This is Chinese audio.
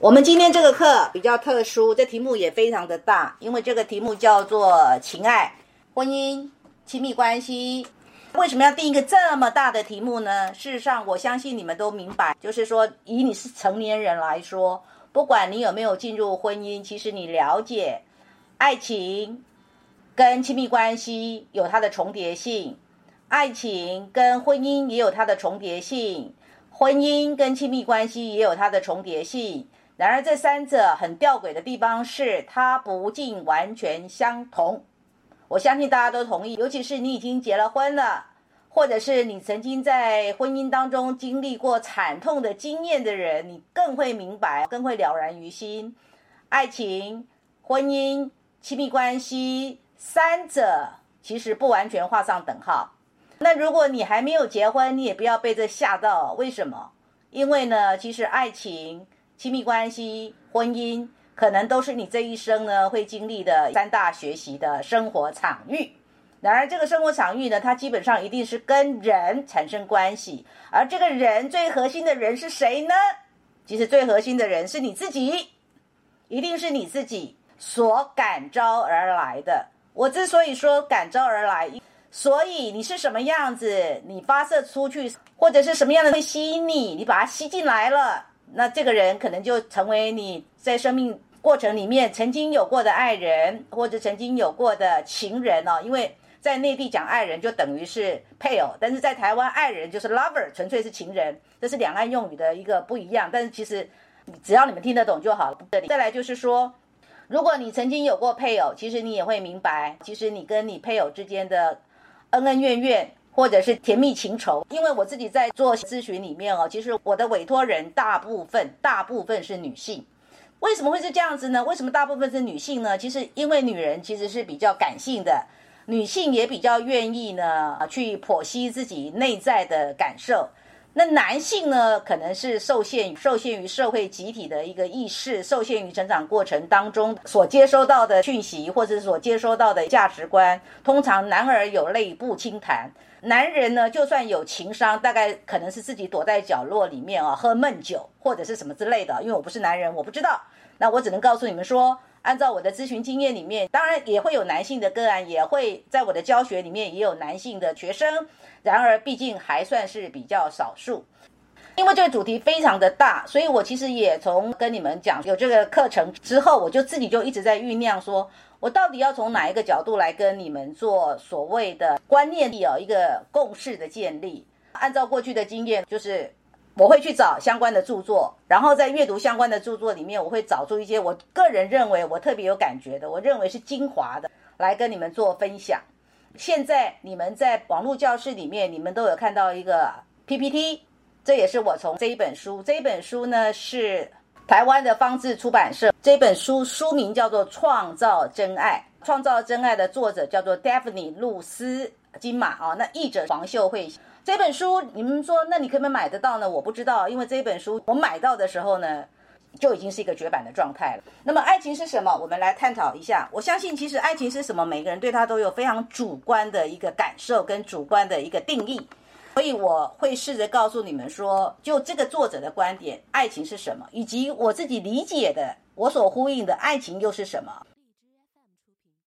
我们今天这个课比较特殊，这题目也非常的大，因为这个题目叫做情爱、婚姻、亲密关系。为什么要定一个这么大的题目呢？事实上，我相信你们都明白，就是说，以你是成年人来说，不管你有没有进入婚姻，其实你了解爱情跟亲密关系有它的重叠性，爱情跟婚姻也有它的重叠性，婚姻跟亲密关系也有它的重叠性。然而，这三者很吊诡的地方是，它不尽完全相同。我相信大家都同意，尤其是你已经结了婚了，或者是你曾经在婚姻当中经历过惨痛的经验的人，你更会明白，更会了然于心。爱情、婚姻、亲密关系三者其实不完全画上等号。那如果你还没有结婚，你也不要被这吓到。为什么？因为呢，其实爱情。亲密关系、婚姻，可能都是你这一生呢会经历的三大学习的生活场域。然而，这个生活场域呢，它基本上一定是跟人产生关系。而这个人最核心的人是谁呢？其实最核心的人是你自己，一定是你自己所感召而来的。我之所以说感召而来，所以你是什么样子，你发射出去，或者是什么样的会吸引你，你把它吸进来了。那这个人可能就成为你在生命过程里面曾经有过的爱人，或者曾经有过的情人哦。因为在内地讲爱人就等于是配偶，但是在台湾爱人就是 lover，纯粹是情人，这是两岸用语的一个不一样。但是其实只要你们听得懂就好了。再来就是说，如果你曾经有过配偶，其实你也会明白，其实你跟你配偶之间的恩恩怨怨。或者是甜蜜情仇，因为我自己在做咨询里面哦，其实我的委托人大部分大部分是女性，为什么会是这样子呢？为什么大部分是女性呢？其实因为女人其实是比较感性的，女性也比较愿意呢去剖析自己内在的感受。那男性呢，可能是受限于受限于社会集体的一个意识，受限于成长过程当中所接收到的讯息，或者所接收到的价值观。通常男儿有泪不轻弹，男人呢，就算有情商，大概可能是自己躲在角落里面啊，喝闷酒或者是什么之类的。因为我不是男人，我不知道。那我只能告诉你们说。按照我的咨询经验里面，当然也会有男性的个案，也会在我的教学里面也有男性的学生。然而，毕竟还算是比较少数。因为这个主题非常的大，所以我其实也从跟你们讲有这个课程之后，我就自己就一直在酝酿，说我到底要从哪一个角度来跟你们做所谓的观念力哦一个共识的建立。按照过去的经验，就是。我会去找相关的著作，然后在阅读相关的著作里面，我会找出一些我个人认为我特别有感觉的，我认为是精华的，来跟你们做分享。现在你们在网络教室里面，你们都有看到一个 PPT，这也是我从这一本书，这一本书呢是台湾的方志出版社，这本书书名叫做《创造真爱》，创造真爱的作者叫做 Daphne 露丝金马啊，那译者黄秀慧。这本书，你们说，那你可不可以买得到呢？我不知道，因为这本书我买到的时候呢，就已经是一个绝版的状态了。那么，爱情是什么？我们来探讨一下。我相信，其实爱情是什么，每个人对他都有非常主观的一个感受跟主观的一个定义。所以，我会试着告诉你们说，就这个作者的观点，爱情是什么，以及我自己理解的，我所呼应的爱情又是什么。